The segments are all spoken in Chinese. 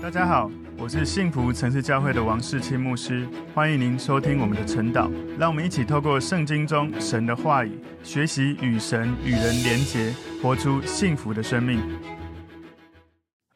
大家好，我是幸福城市教会的王世清牧师，欢迎您收听我们的晨祷。让我们一起透过圣经中神的话语，学习与神与人连结，活出幸福的生命。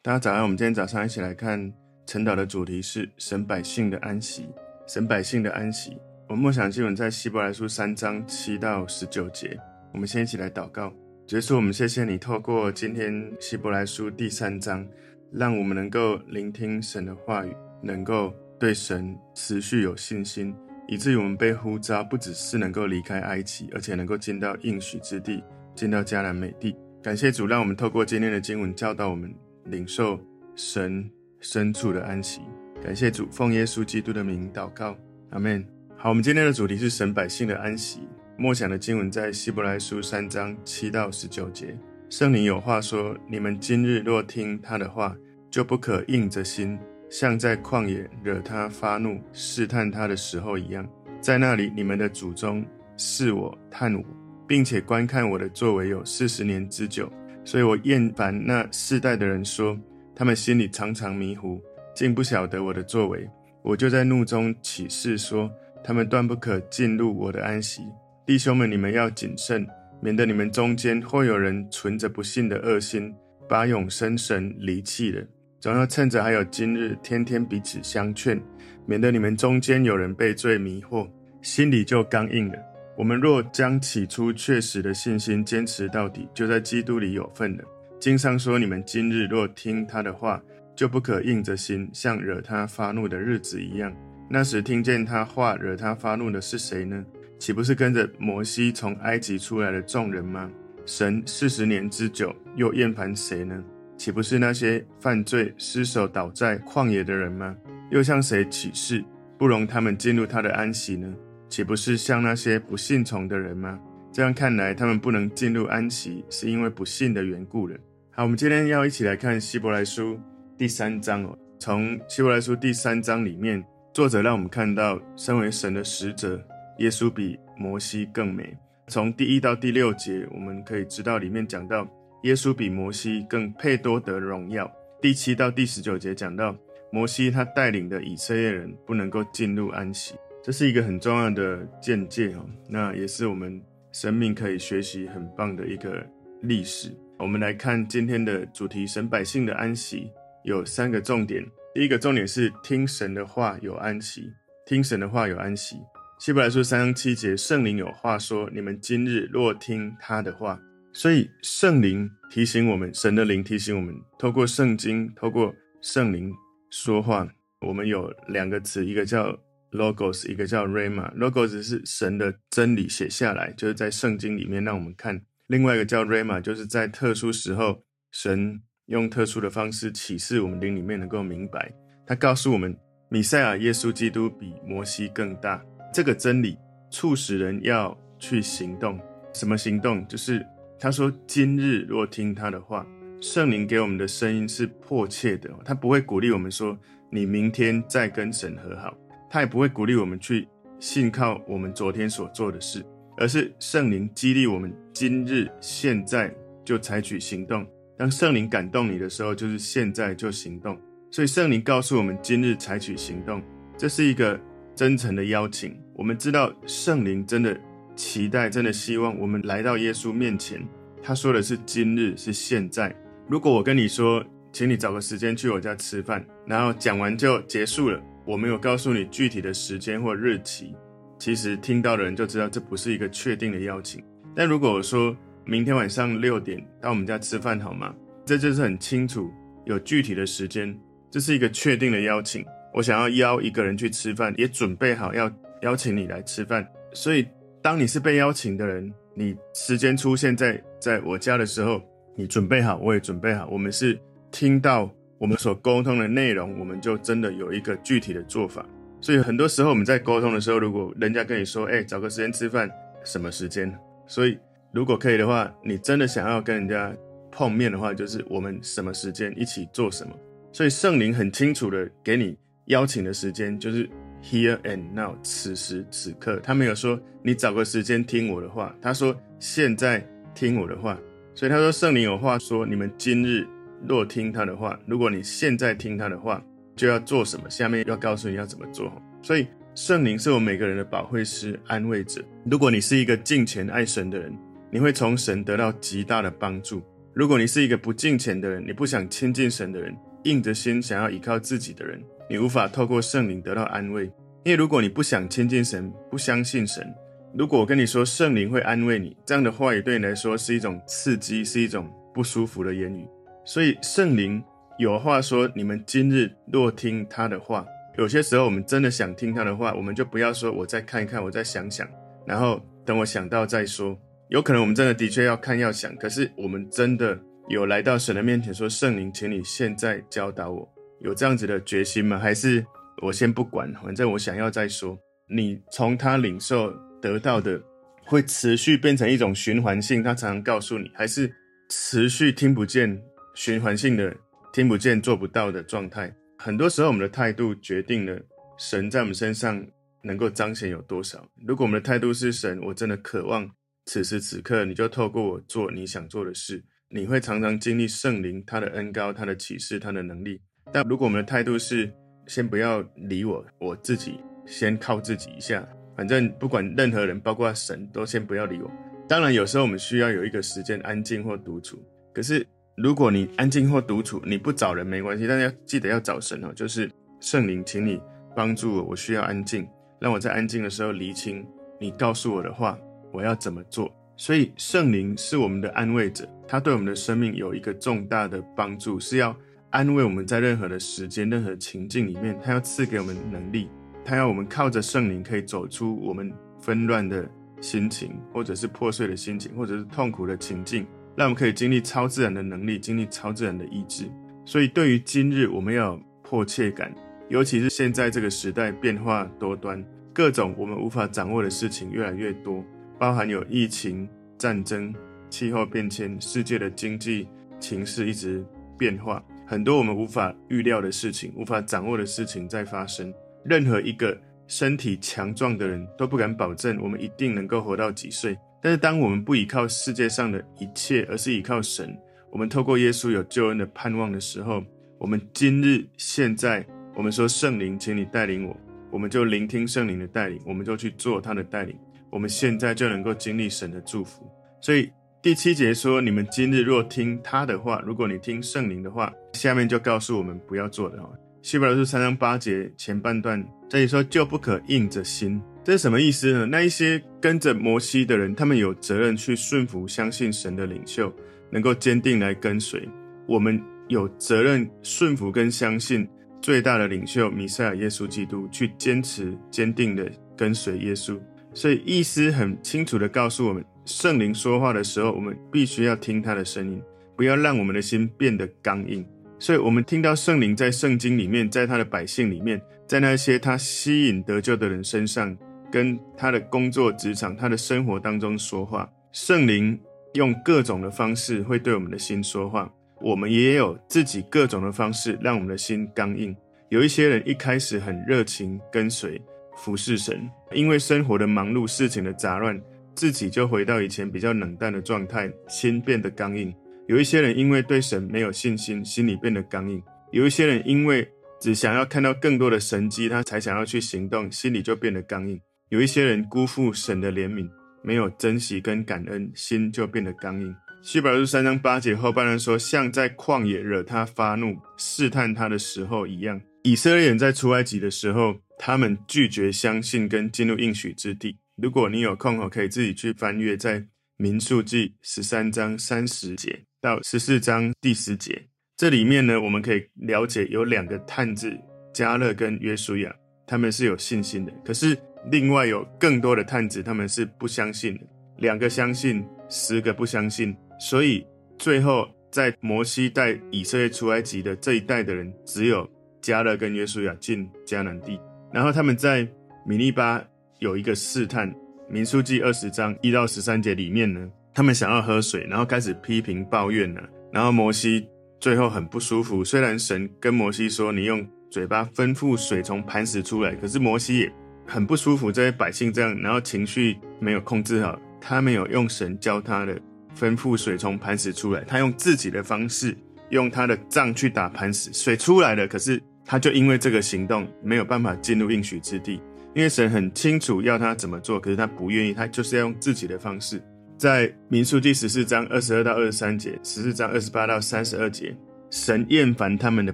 大家早上，我们今天早上一起来看晨祷的主题是神百姓的安息。神百姓的安息，我们默想经文在希伯来书三章七到十九节。我们先一起来祷告，结束。我们谢谢你透过今天希伯来书第三章。让我们能够聆听神的话语，能够对神持续有信心，以至于我们被呼召，不只是能够离开埃及，而且能够进到应许之地，进到迦南美地。感谢主，让我们透过今天的经文教导我们领受神深处的安息。感谢主，奉耶稣基督的名祷告，阿门。好，我们今天的主题是神百姓的安息。默想的经文在希伯来书三章七到十九节。圣灵有话说：你们今日若听他的话，就不可硬着心，像在旷野惹他发怒、试探他的时候一样。在那里，你们的祖宗试我、探我，并且观看我的作为有四十年之久。所以我厌烦那世代的人说，他们心里常常迷糊，竟不晓得我的作为。我就在怒中起誓说，他们断不可进入我的安息。弟兄们，你们要谨慎。免得你们中间或有人存着不信的恶心，把永生神离弃了。总要趁着还有今日，天天彼此相劝，免得你们中间有人被罪迷惑，心里就刚硬了。我们若将起初确实的信心坚持到底，就在基督里有份了。经上说：你们今日若听他的话，就不可硬着心，像惹他发怒的日子一样。那时听见他话惹他发怒的是谁呢？岂不是跟着摩西从埃及出来的众人吗？神四十年之久，又厌烦谁呢？岂不是那些犯罪、失手倒在旷野的人吗？又向谁起誓，不容他们进入他的安息呢？岂不是向那些不信从的人吗？这样看来，他们不能进入安息，是因为不信的缘故了。好，我们今天要一起来看希伯来书第三章哦。从希伯来书第三章里面，作者让我们看到，身为神的使者。耶稣比摩西更美。从第一到第六节，我们可以知道里面讲到耶稣比摩西更配多得荣耀。第七到第十九节讲到摩西他带领的以色列人不能够进入安息，这是一个很重要的见解哦。那也是我们生命可以学习很棒的一个历史。我们来看今天的主题：神百姓的安息有三个重点。第一个重点是听神的话有安息，听神的话有安息。希伯来书三章七节，圣灵有话说：你们今日若听他的话，所以圣灵提醒我们，神的灵提醒我们，透过圣经，透过圣灵说话。我们有两个词，一个叫 logos，一个叫 rama。logos 是神的真理写下来，就是在圣经里面让我们看；另外一个叫 rama，就是在特殊时候，神用特殊的方式启示我们灵里面能够明白。他告诉我们，米赛亚耶稣基督比摩西更大。这个真理促使人要去行动。什么行动？就是他说：“今日若听他的话，圣灵给我们的声音是迫切的。他不会鼓励我们说你明天再跟神和好，他也不会鼓励我们去信靠我们昨天所做的事，而是圣灵激励我们今日现在就采取行动。当圣灵感动你的时候，就是现在就行动。所以圣灵告诉我们今日采取行动，这是一个。”真诚的邀请，我们知道圣灵真的期待，真的希望我们来到耶稣面前。他说的是今日，是现在。如果我跟你说，请你找个时间去我家吃饭，然后讲完就结束了，我没有告诉你具体的时间或日期，其实听到的人就知道这不是一个确定的邀请。但如果我说明天晚上六点到我们家吃饭好吗？这就是很清楚，有具体的时间，这是一个确定的邀请。我想要邀一个人去吃饭，也准备好要邀请你来吃饭。所以，当你是被邀请的人，你时间出现在在我家的时候，你准备好，我也准备好。我们是听到我们所沟通的内容，我们就真的有一个具体的做法。所以，很多时候我们在沟通的时候，如果人家跟你说：“哎，找个时间吃饭，什么时间？”所以，如果可以的话，你真的想要跟人家碰面的话，就是我们什么时间一起做什么。所以，圣灵很清楚的给你。邀请的时间就是 here and now，此时此刻。他没有说你找个时间听我的话，他说现在听我的话。所以他说圣灵有话说：你们今日若听他的话，如果你现在听他的话，就要做什么？下面要告诉你要怎么做。所以圣灵是我们每个人的保惠师、安慰者。如果你是一个敬虔爱神的人，你会从神得到极大的帮助。如果你是一个不敬虔的人，你不想亲近神的人，硬着心想要依靠自己的人，你无法透过圣灵得到安慰。因为如果你不想亲近神，不相信神，如果我跟你说圣灵会安慰你，这样的话语对你来说是一种刺激，是一种不舒服的言语。所以圣灵有话说：你们今日若听他的话，有些时候我们真的想听他的话，我们就不要说我再看一看，我再想想，然后等我想到再说。有可能我们真的的确要看要想，可是我们真的有来到神的面前说：“圣灵，请你现在教导我。”有这样子的决心吗？还是我先不管，反正我想要再说？你从他领受得到的，会持续变成一种循环性，他常常告诉你，还是持续听不见循环性的听不见做不到的状态？很多时候，我们的态度决定了神在我们身上能够彰显有多少。如果我们的态度是神，我真的渴望。此时此刻，你就透过我做你想做的事，你会常常经历圣灵他的恩高、他的启示、他的能力。但如果我们的态度是先不要理我，我自己先靠自己一下，反正不管任何人，包括神，都先不要理我。当然，有时候我们需要有一个时间安静或独处。可是，如果你安静或独处，你不找人没关系，但是要记得要找神哦。就是圣灵，请你帮助我，我需要安静，让我在安静的时候厘清你告诉我的话。我要怎么做？所以圣灵是我们的安慰者，他对我们的生命有一个重大的帮助，是要安慰我们在任何的时间、任何情境里面，他要赐给我们能力，他要我们靠着圣灵可以走出我们纷乱的心情，或者是破碎的心情，或者是痛苦的情境，让我们可以经历超自然的能力，经历超自然的意志。所以对于今日，我们要有迫切感，尤其是现在这个时代变化多端，各种我们无法掌握的事情越来越多。包含有疫情、战争、气候变迁、世界的经济情势一直变化，很多我们无法预料的事情、无法掌握的事情在发生。任何一个身体强壮的人都不敢保证我们一定能够活到几岁。但是，当我们不依靠世界上的一切，而是依靠神，我们透过耶稣有救恩的盼望的时候，我们今日现在，我们说圣灵，请你带领我，我们就聆听圣灵的带领，我们就去做他的带领。我们现在就能够经历神的祝福，所以第七节说：“你们今日若听他的话，如果你听圣灵的话，下面就告诉我们不要做的哦。”希伯来书三章八节前半段这里说：“就不可硬着心。”这是什么意思呢？那一些跟着摩西的人，他们有责任去顺服、相信神的领袖，能够坚定来跟随。我们有责任顺服跟相信最大的领袖弥赛亚耶稣基督，去坚持、坚定的跟随耶稣。所以，意思很清楚地告诉我们，圣灵说话的时候，我们必须要听他的声音，不要让我们的心变得刚硬。所以，我们听到圣灵在圣经里面，在他的百姓里面，在那些他吸引得救的人身上，跟他的工作职场、他的生活当中说话。圣灵用各种的方式会对我们的心说话，我们也有自己各种的方式让我们的心刚硬。有一些人一开始很热情跟随。服侍神，因为生活的忙碌、事情的杂乱，自己就回到以前比较冷淡的状态，心变得刚硬。有一些人因为对神没有信心，心里变得刚硬；有一些人因为只想要看到更多的神迹，他才想要去行动，心里就变得刚硬。有一些人辜负神的怜悯，没有珍惜跟感恩，心就变得刚硬。希伯来书三章八节后半段说，像在旷野惹他发怒、试探他的时候一样。以色列人在出埃及的时候。他们拒绝相信跟进入应许之地。如果你有空，可以自己去翻阅在民数记十三章三十节到十四章第十节。这里面呢，我们可以了解有两个探子，加勒跟约书亚，他们是有信心的。可是另外有更多的探子，他们是不相信的。两个相信，十个不相信。所以最后在摩西带以色列出埃及的这一代的人，只有加勒跟约书亚进迦南地。然后他们在米利巴有一个试探，民数记二十章一到十三节里面呢，他们想要喝水，然后开始批评抱怨了。然后摩西最后很不舒服，虽然神跟摩西说，你用嘴巴吩咐水从磐石出来，可是摩西也很不舒服，这些百姓这样，然后情绪没有控制好，他没有用神教他的吩咐水从磐石出来，他用自己的方式，用他的杖去打磐石，水出来了，可是他就因为这个行动没有办法进入应许之地，因为神很清楚要他怎么做，可是他不愿意，他就是要用自己的方式。在民数第十四章二十二到二十三节，十四章二十八到三十二节，神厌烦他们的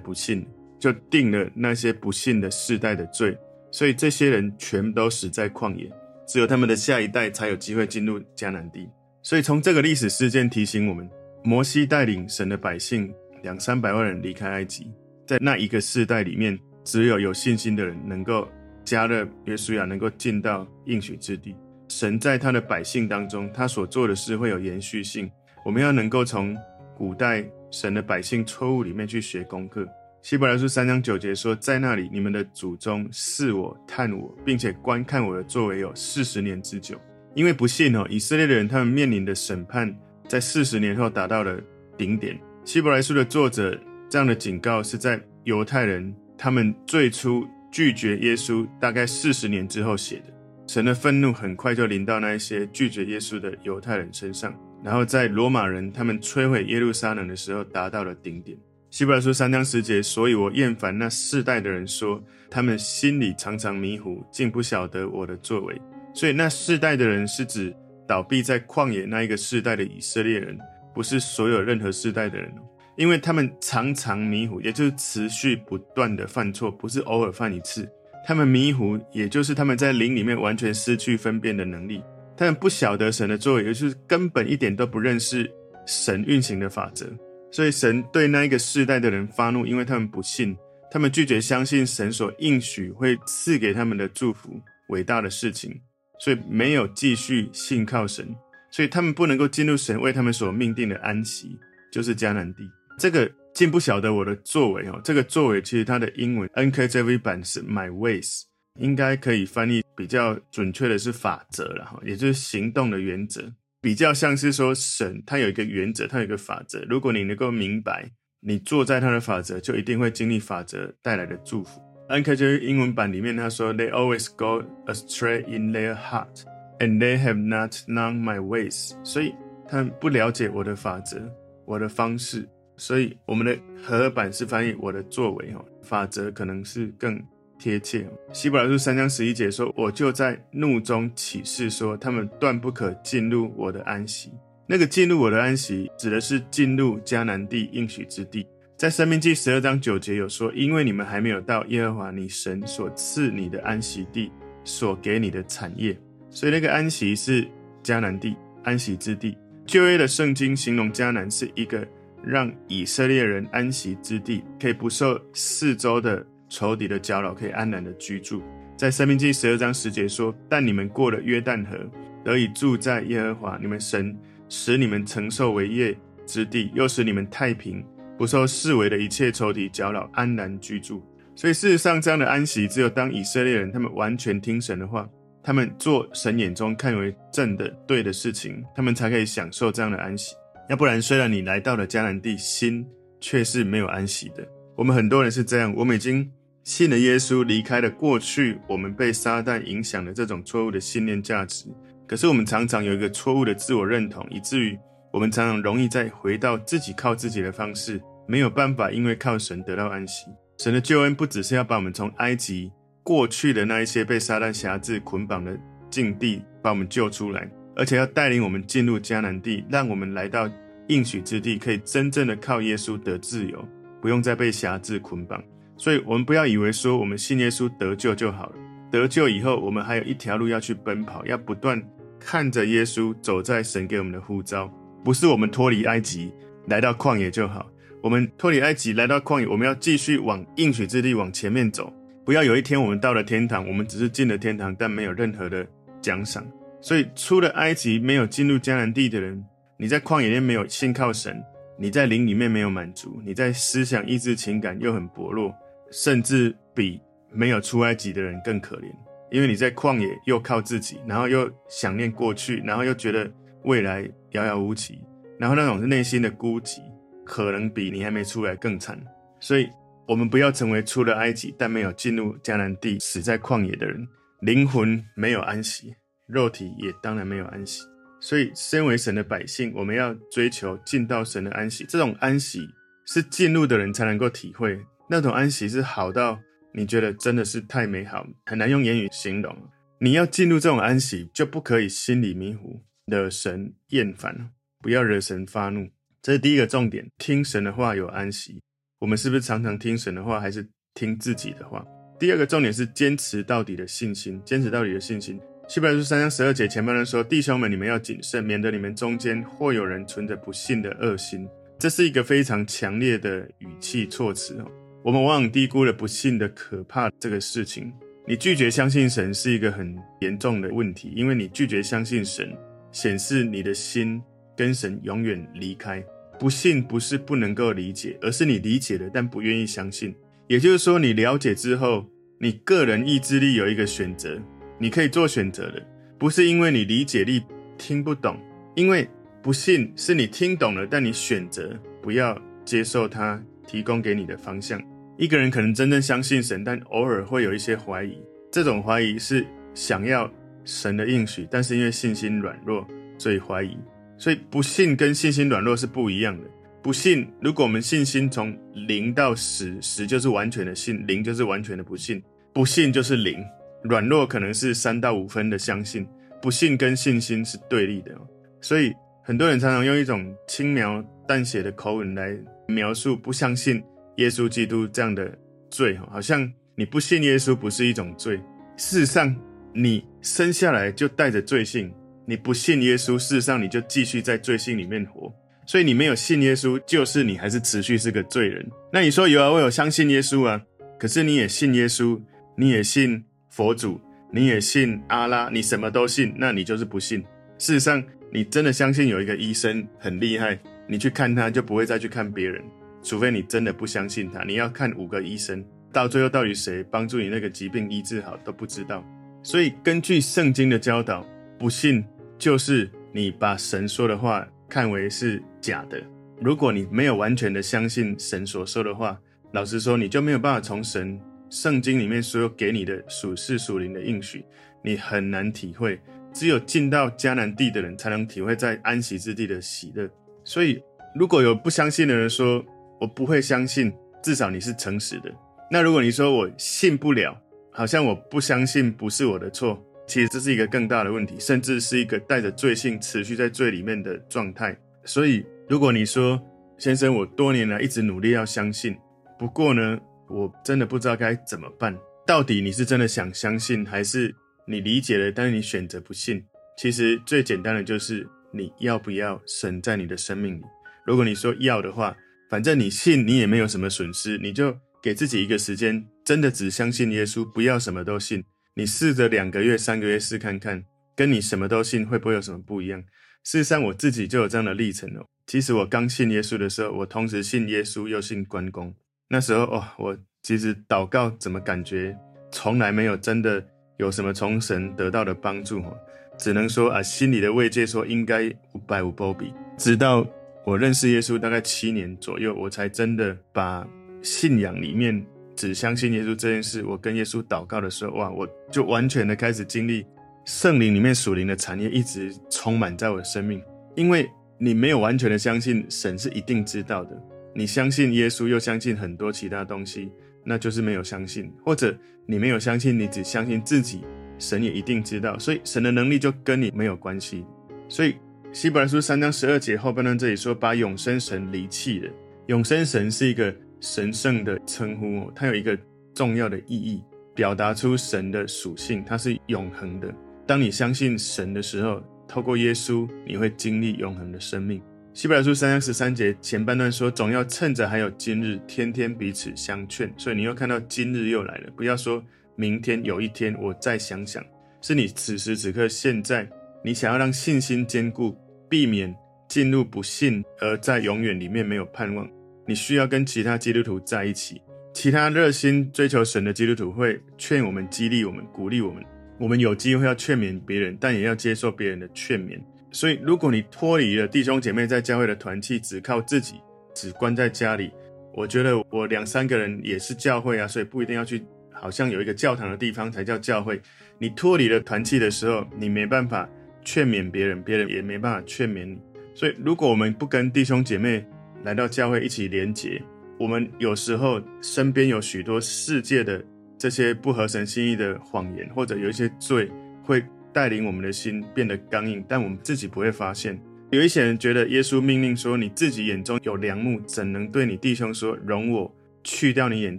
不信，就定了那些不信的世代的罪，所以这些人全都死在旷野，只有他们的下一代才有机会进入迦南地。所以从这个历史事件提醒我们，摩西带领神的百姓两三百万人离开埃及，在那一个世代里面，只有有信心的人能够加勒约书亚能够进到应许之地。神在他的百姓当中，他所做的事会有延续性。我们要能够从古代神的百姓错误里面去学功课。希伯来书三章九节说：“在那里，你们的祖宗试我、探我，并且观看我的作为有四十年之久。因为不信哦，以色列的人他们面临的审判，在四十年后达到了顶点。”希伯来书的作者这样的警告是在犹太人他们最初拒绝耶稣大概四十年之后写的。神的愤怒很快就临到那一些拒绝耶稣的犹太人身上，然后在罗马人他们摧毁耶路撒冷的时候达到了顶点。希伯来书三章十节，所以我厌烦那世代的人说，他们心里常常迷糊，竟不晓得我的作为。所以那世代的人是指倒闭在旷野那一个世代的以色列人，不是所有任何世代的人，因为他们常常迷糊，也就是持续不断的犯错，不是偶尔犯一次。他们迷糊，也就是他们在灵里面完全失去分辨的能力。他们不晓得神的作为，也就是根本一点都不认识神运行的法则。所以神对那一个世代的人发怒，因为他们不信，他们拒绝相信神所应许会赐给他们的祝福、伟大的事情，所以没有继续信靠神，所以他们不能够进入神为他们所命定的安息，就是迦南地。这个。竟不晓得我的作为哦，这个作为其实它的英文 NKJV 版是 My ways，应该可以翻译比较准确的是法则了哈，也就是行动的原则，比较像是说神他有一个原则，他有一个法则，如果你能够明白，你坐在他的法则，就一定会经历法则带来的祝福。NKJV 英文版里面他说，They always go astray in their heart, and they have not known my ways，所以他们不了解我的法则，我的方式。所以我们的和合版是翻译我的作为哈，法则可能是更贴切。希伯来书三章十一节说：“我就在怒中起誓说，他们断不可进入我的安息。”那个进入我的安息，指的是进入迦南地应许之地。在申命记十二章九节有说：“因为你们还没有到耶和华你神所赐你的安息地，所给你的产业。”所以那个安息是迦南地安息之地。旧约的圣经形容迦南是一个。让以色列人安息之地，可以不受四周的仇敌的搅扰，可以安然的居住。在申命记十二章十节说：“但你们过了约旦河，得以住在耶和华你们神使你们承受为业之地，又使你们太平，不受四围的一切仇敌搅扰，安然居住。”所以事实上，这样的安息，只有当以色列人他们完全听神的话，他们做神眼中看为正的、对的事情，他们才可以享受这样的安息。要不然，虽然你来到了迦南地，心却是没有安息的。我们很多人是这样，我们已经信了耶稣，离开了过去我们被撒旦影响的这种错误的信念价值。可是我们常常有一个错误的自我认同，以至于我们常常容易再回到自己靠自己的方式，没有办法因为靠神得到安息。神的救恩不只是要把我们从埃及过去的那一些被撒旦辖制捆绑的境地把我们救出来。而且要带领我们进入迦南地，让我们来到应许之地，可以真正的靠耶稣得自由，不用再被辖制捆绑。所以，我们不要以为说我们信耶稣得救就好了。得救以后，我们还有一条路要去奔跑，要不断看着耶稣走在神给我们的呼召。不是我们脱离埃及来到旷野就好，我们脱离埃及来到旷野，我们要继续往应许之地往前面走。不要有一天我们到了天堂，我们只是进了天堂，但没有任何的奖赏。所以，出了埃及没有进入迦南地的人，你在旷野里面没有信靠神，你在灵里面没有满足，你在思想、意志、情感又很薄弱，甚至比没有出埃及的人更可怜。因为你在旷野又靠自己，然后又想念过去，然后又觉得未来遥遥无期，然后那种内心的孤寂，可能比你还没出来更惨。所以，我们不要成为出了埃及但没有进入迦南地、死在旷野的人，灵魂没有安息。肉体也当然没有安息，所以身为神的百姓，我们要追求进到神的安息。这种安息是进入的人才能够体会。那种安息是好到你觉得真的是太美好，很难用言语形容。你要进入这种安息，就不可以心里迷糊，惹神厌烦，不要惹神发怒。这是第一个重点。听神的话有安息。我们是不是常常听神的话，还是听自己的话？第二个重点是坚持到底的信心，坚持到底的信心。希伯来书三章十二节前半段说：“弟兄们，你们要谨慎，免得你们中间或有人存着不信的恶心。”这是一个非常强烈的语气措辞哦。我们往往低估了不信的可怕这个事情。你拒绝相信神是一个很严重的问题，因为你拒绝相信神，显示你的心跟神永远离开。不信不是不能够理解，而是你理解了，但不愿意相信。也就是说，你了解之后，你个人意志力有一个选择，你可以做选择的，不是因为你理解力听不懂，因为不信是你听懂了，但你选择不要接受他提供给你的方向。一个人可能真正相信神，但偶尔会有一些怀疑。这种怀疑是想要神的应许，但是因为信心软弱，所以怀疑。所以不信跟信心软弱是不一样的。不信，如果我们信心从零到十，十就是完全的信，零就是完全的不信。不信就是零，软弱可能是三到五分的相信。不信跟信心是对立的。所以很多人常常用一种轻描淡写的口吻来描述不相信。耶稣基督这样的罪，好像你不信耶稣不是一种罪。事实上，你生下来就带着罪性。你不信耶稣，事实上你就继续在罪性里面活。所以你没有信耶稣，就是你还是持续是个罪人。那你说有啊，我有相信耶稣啊，可是你也信耶稣，你也信佛祖，你也信阿拉，你什么都信，那你就是不信。事实上，你真的相信有一个医生很厉害，你去看他就不会再去看别人。除非你真的不相信他，你要看五个医生，到最后到底谁帮助你那个疾病医治好都不知道。所以根据圣经的教导，不信就是你把神说的话看为是假的。如果你没有完全的相信神所说的话，老实说，你就没有办法从神圣经里面所有给你的属世属灵的应许，你很难体会。只有进到迦南地的人才能体会在安息之地的喜乐。所以，如果有不相信的人说，我不会相信，至少你是诚实的。那如果你说我信不了，好像我不相信不是我的错，其实这是一个更大的问题，甚至是一个带着罪性持续在罪里面的状态。所以，如果你说先生，我多年来一直努力要相信，不过呢，我真的不知道该怎么办。到底你是真的想相信，还是你理解了，但是你选择不信？其实最简单的就是你要不要神在你的生命里。如果你说要的话，反正你信，你也没有什么损失，你就给自己一个时间，真的只相信耶稣，不要什么都信。你试着两个月、三个月试看看，跟你什么都信会不会有什么不一样？事实上，我自己就有这样的历程哦。其实我刚信耶稣的时候，我同时信耶稣又信关公。那时候哦，我其实祷告怎么感觉从来没有真的有什么从神得到的帮助哦，只能说啊，心里的慰藉说应该五百五波比，直到。我认识耶稣大概七年左右，我才真的把信仰里面只相信耶稣这件事，我跟耶稣祷告的时候，哇，我就完全的开始经历圣灵里面属灵的产业，一直充满在我的生命。因为你没有完全的相信神是一定知道的，你相信耶稣又相信很多其他东西，那就是没有相信，或者你没有相信，你只相信自己，神也一定知道，所以神的能力就跟你没有关系，所以。希伯来书三章十二节后半段这里说，把永生神离弃了。永生神是一个神圣的称呼，它有一个重要的意义，表达出神的属性，它是永恒的。当你相信神的时候，透过耶稣，你会经历永恒的生命。希伯来书三章十三节前半段说，总要趁着还有今日，天天彼此相劝。所以你又看到今日又来了，不要说明天有一天我再想想，是你此时此刻现在。你想要让信心坚固，避免进入不信而在永远里面没有盼望，你需要跟其他基督徒在一起。其他热心追求神的基督徒会劝我们、激励我们、鼓励我们。我们有机会要劝勉别人，但也要接受别人的劝勉。所以，如果你脱离了弟兄姐妹在教会的团契，只靠自己，只关在家里，我觉得我两三个人也是教会啊，所以不一定要去，好像有一个教堂的地方才叫教会。你脱离了团契的时候，你没办法。劝勉别人，别人也没办法劝勉你。所以，如果我们不跟弟兄姐妹来到教会一起连结。我们有时候身边有许多世界的这些不合神心意的谎言，或者有一些罪会带领我们的心变得刚硬，但我们自己不会发现。有一些人觉得耶稣命令说：“你自己眼中有梁木，怎能对你弟兄说，容我去掉你眼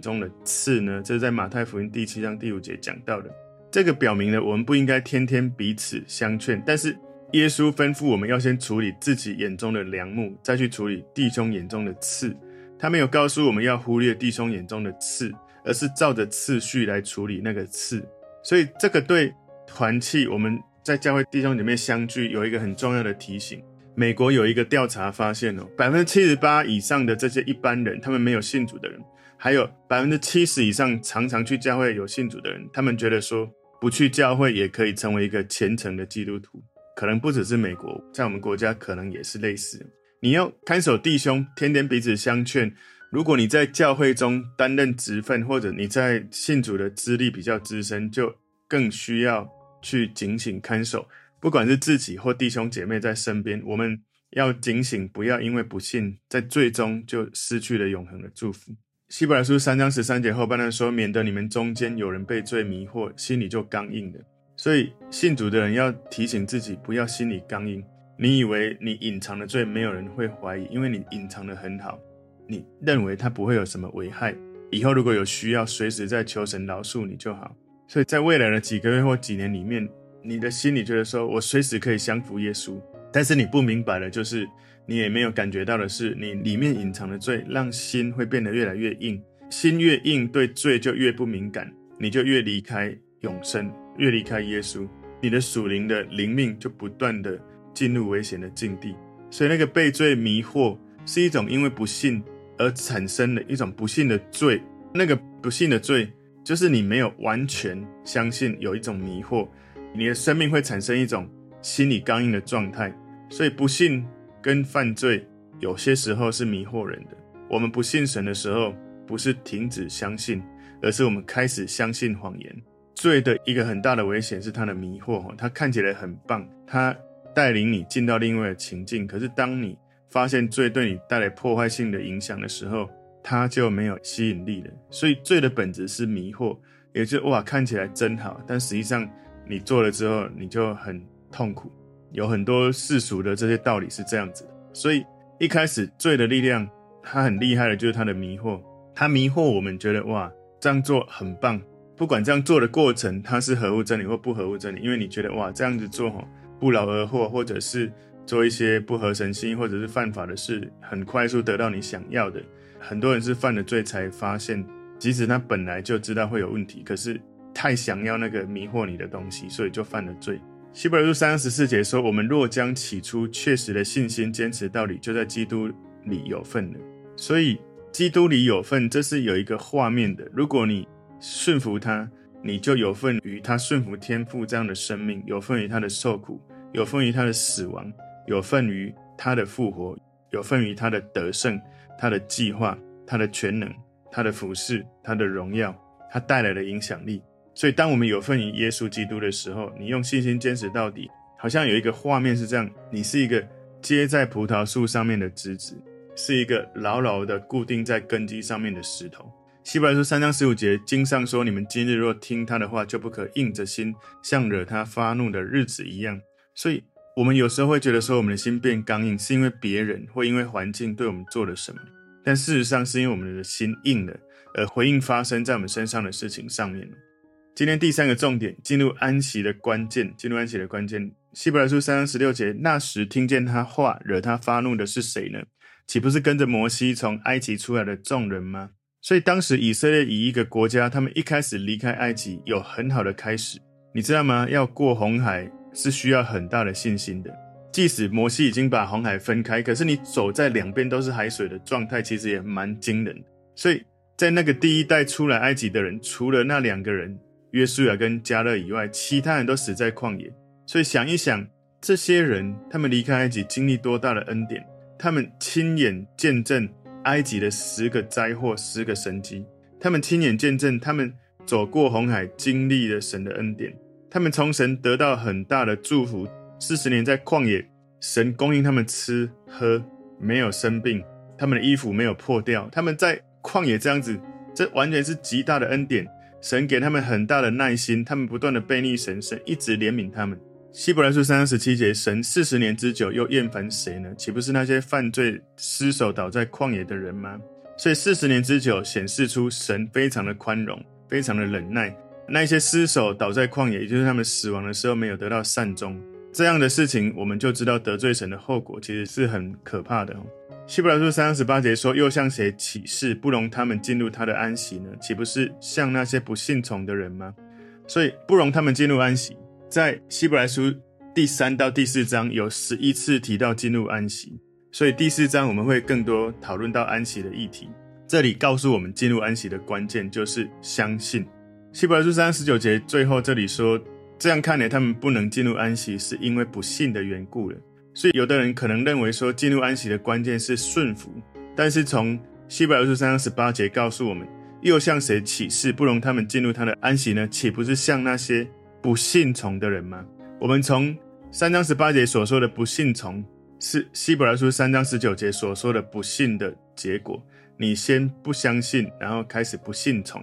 中的刺呢？”这是在马太福音第七章第五节讲到的。这个表明了我们不应该天天彼此相劝，但是耶稣吩咐我们要先处理自己眼中的梁木，再去处理弟兄眼中的刺。他没有告诉我们要忽略弟兄眼中的刺，而是照着次序来处理那个刺。所以这个对团契我们在教会弟兄姐妹相聚有一个很重要的提醒。美国有一个调查发现哦，百分之七十八以上的这些一般人，他们没有信主的人，还有百分之七十以上常常去教会有信主的人，他们觉得说不去教会也可以成为一个虔诚的基督徒。可能不只是美国，在我们国家可能也是类似。你要看守弟兄，天天彼此相劝。如果你在教会中担任职分，或者你在信主的资历比较资深，就更需要去警醒看守。不管是自己或弟兄姐妹在身边，我们要警醒，不要因为不信，在最终就失去了永恒的祝福。希伯来书三章十三节后半段说：“免得你们中间有人被罪迷惑，心里就刚硬的。”所以信主的人要提醒自己，不要心里刚硬。你以为你隐藏的罪没有人会怀疑，因为你隐藏得很好，你认为它不会有什么危害。以后如果有需要，随时再求神饶恕你就好。所以在未来的几个月或几年里面，你的心里觉得说，我随时可以降服耶稣，但是你不明白的，就是你也没有感觉到的是，你里面隐藏的罪，让心会变得越来越硬，心越硬，对罪就越不敏感，你就越离开永生，越离开耶稣，你的属灵的灵命就不断的进入危险的境地。所以那个被罪迷惑，是一种因为不信而产生的一种不信的罪，那个不信的罪，就是你没有完全相信，有一种迷惑。你的生命会产生一种心理刚硬的状态，所以不信跟犯罪有些时候是迷惑人的。我们不信神的时候，不是停止相信，而是我们开始相信谎言。罪的一个很大的危险是它的迷惑，它看起来很棒，它带领你进到另外的情境。可是当你发现罪对你带来破坏性的影响的时候，它就没有吸引力了。所以罪的本质是迷惑，也就是哇，看起来真好，但实际上。你做了之后，你就很痛苦。有很多世俗的这些道理是这样子的，所以一开始罪的力量，它很厉害的，就是它的迷惑。它迷惑我们，觉得哇，这样做很棒。不管这样做的过程，它是合乎真理或不合乎真理，因为你觉得哇，这样子做不劳而获，或者是做一些不合神心，或者是犯法的事，很快速得到你想要的。很多人是犯了罪才发现，即使他本来就知道会有问题，可是。太想要那个迷惑你的东西，所以就犯了罪。希伯来书三十四节说：“我们若将起初确实的信心坚持到底，就在基督里有份了。”所以基督里有份，这是有一个画面的。如果你顺服他，你就有份于他顺服天父这样的生命，有份于他的受苦，有份于他的死亡，有份于他的复活，有份于他的得胜，他的计划，他的全能，他的服侍，他的荣耀，他带来的影响力。所以，当我们有份于耶稣基督的时候，你用信心坚持到底，好像有一个画面是这样：你是一个接在葡萄树上面的枝子，是一个牢牢的固定在根基上面的石头。希伯来书三章十五节经上说：“你们今日若听他的话，就不可硬着心，像惹他发怒的日子一样。”所以，我们有时候会觉得说，我们的心变刚硬，是因为别人或因为环境对我们做了什么，但事实上是因为我们的心硬了，而回应发生在我们身上的事情上面。今天第三个重点，进入安息的关键。进入安息的关键，希伯来书三章十六节，那时听见他话，惹他发怒的是谁呢？岂不是跟着摩西从埃及出来的众人吗？所以当时以色列以一个国家，他们一开始离开埃及有很好的开始，你知道吗？要过红海是需要很大的信心的。即使摩西已经把红海分开，可是你走在两边都是海水的状态，其实也蛮惊人的。所以在那个第一代出来埃及的人，除了那两个人。约书亚跟加勒以外，其他人都死在旷野。所以想一想，这些人他们离开埃及，经历多大的恩典？他们亲眼见证埃及的十个灾祸、十个神迹；他们亲眼见证他们走过红海，经历了神的恩典。他们从神得到很大的祝福。四十年在旷野，神供应他们吃喝，没有生病。他们的衣服没有破掉，他们在旷野这样子，这完全是极大的恩典。神给他们很大的耐心，他们不断的背逆神，神一直怜悯他们。希伯来书三十七节，神四十年之久又厌烦谁呢？岂不是那些犯罪尸首倒在旷野的人吗？所以四十年之久显示出神非常的宽容，非常的忍耐。那些尸首倒在旷野，也就是他们死亡的时候没有得到善终，这样的事情，我们就知道得罪神的后果其实是很可怕的。希伯来书三十八节说：“又向谁起誓，不容他们进入他的安息呢？岂不是向那些不信从的人吗？”所以不容他们进入安息，在希伯来书第三到第四章有十一次提到进入安息，所以第四章我们会更多讨论到安息的议题。这里告诉我们进入安息的关键就是相信。希伯来书三章十九节最后这里说：“这样看来，他们不能进入安息，是因为不信的缘故了。”所以，有的人可能认为说，进入安息的关键是顺服。但是，从希伯来书三章十八节告诉我们，又向谁起誓，不容他们进入他的安息呢？岂不是向那些不信从的人吗？我们从三章十八节所说的不信从，是希伯来书三章十九节所说的不信的结果。你先不相信，然后开始不信从，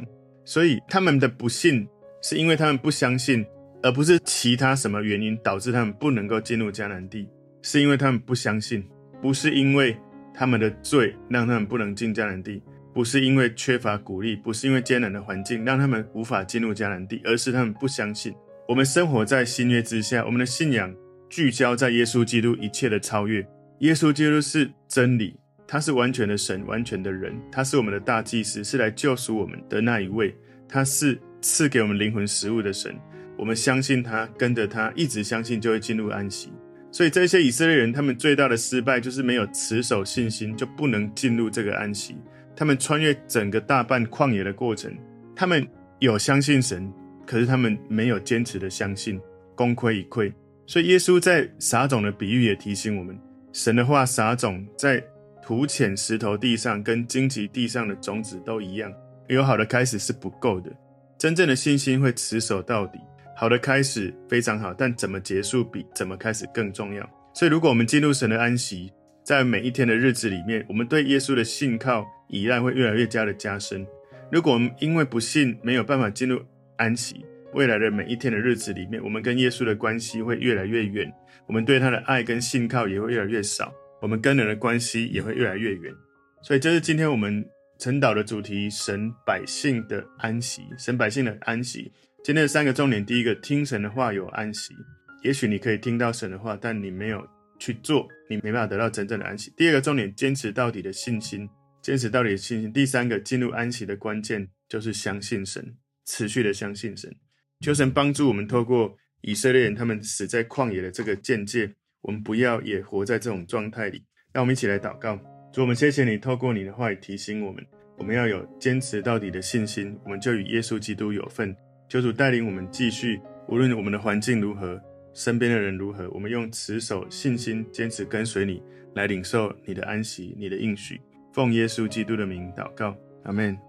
所以他们的不信是因为他们不相信，而不是其他什么原因导致他们不能够进入迦南地。是因为他们不相信，不是因为他们的罪让他们不能进迦南地，不是因为缺乏鼓励，不是因为艰难的环境让他们无法进入迦南地，而是他们不相信。我们生活在新约之下，我们的信仰聚焦在耶稣基督一切的超越。耶稣基督是真理，他是完全的神，完全的人，他是我们的大祭司，是来救赎我们的那一位。他是赐给我们灵魂食物的神。我们相信他，跟着他，一直相信，就会进入安息。所以这些以色列人，他们最大的失败就是没有持守信心，就不能进入这个安息。他们穿越整个大半旷野的过程，他们有相信神，可是他们没有坚持的相信，功亏一篑。所以耶稣在撒种的比喻也提醒我们，神的话撒种在土浅石头地上，跟荆棘地上的种子都一样，有好的开始是不够的，真正的信心会持守到底。好的开始非常好，但怎么结束比怎么开始更重要。所以，如果我们进入神的安息，在每一天的日子里面，我们对耶稣的信靠依赖会越来越加的加深。如果我们因为不信没有办法进入安息，未来的每一天的日子里面，我们跟耶稣的关系会越来越远，我们对他的爱跟信靠也会越来越少，我们跟人的关系也会越来越远。所以，这是今天我们晨祷的主题：神百姓的安息，神百姓的安息。今天的三个重点，第一个，听神的话有安息。也许你可以听到神的话，但你没有去做，你没办法得到真正的安息。第二个重点，坚持到底的信心，坚持到底的信心。第三个，进入安息的关键就是相信神，持续的相信神。求神帮助我们，透过以色列人他们死在旷野的这个见解，我们不要也活在这种状态里。让我们一起来祷告，主，我们谢谢你，透过你的话语提醒我们，我们要有坚持到底的信心，我们就与耶稣基督有份。求主带领我们继续，无论我们的环境如何，身边的人如何，我们用持守信心、坚持跟随你，来领受你的安息、你的应许。奉耶稣基督的名祷告，阿门。